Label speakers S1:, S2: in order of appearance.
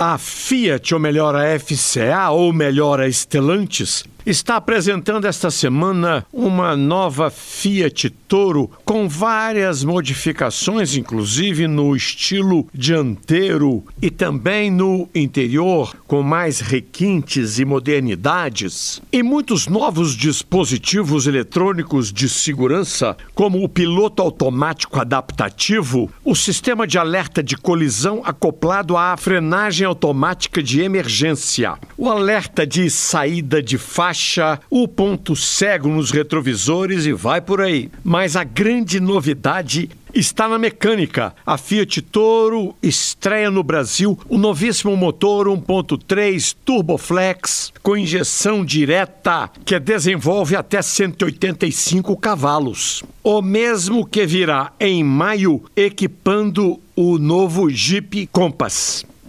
S1: A Fiat, ou melhor, a FCA, ou melhor, a Stellantis, está apresentando esta semana uma nova Fiat Toro com várias modificações, inclusive no estilo dianteiro e também no interior, com mais requintes e modernidades. E muitos novos dispositivos eletrônicos de segurança, como o piloto automático adaptativo, o sistema de alerta de colisão acoplado à frenagem automática de emergência, o alerta de saída de faixa faixa, o ponto cego nos retrovisores e vai por aí. Mas a grande novidade está na mecânica. A Fiat Toro estreia no Brasil o novíssimo motor 1.3 Turboflex com injeção direta que desenvolve até 185 cavalos. O mesmo que virá em maio equipando o novo Jeep Compass.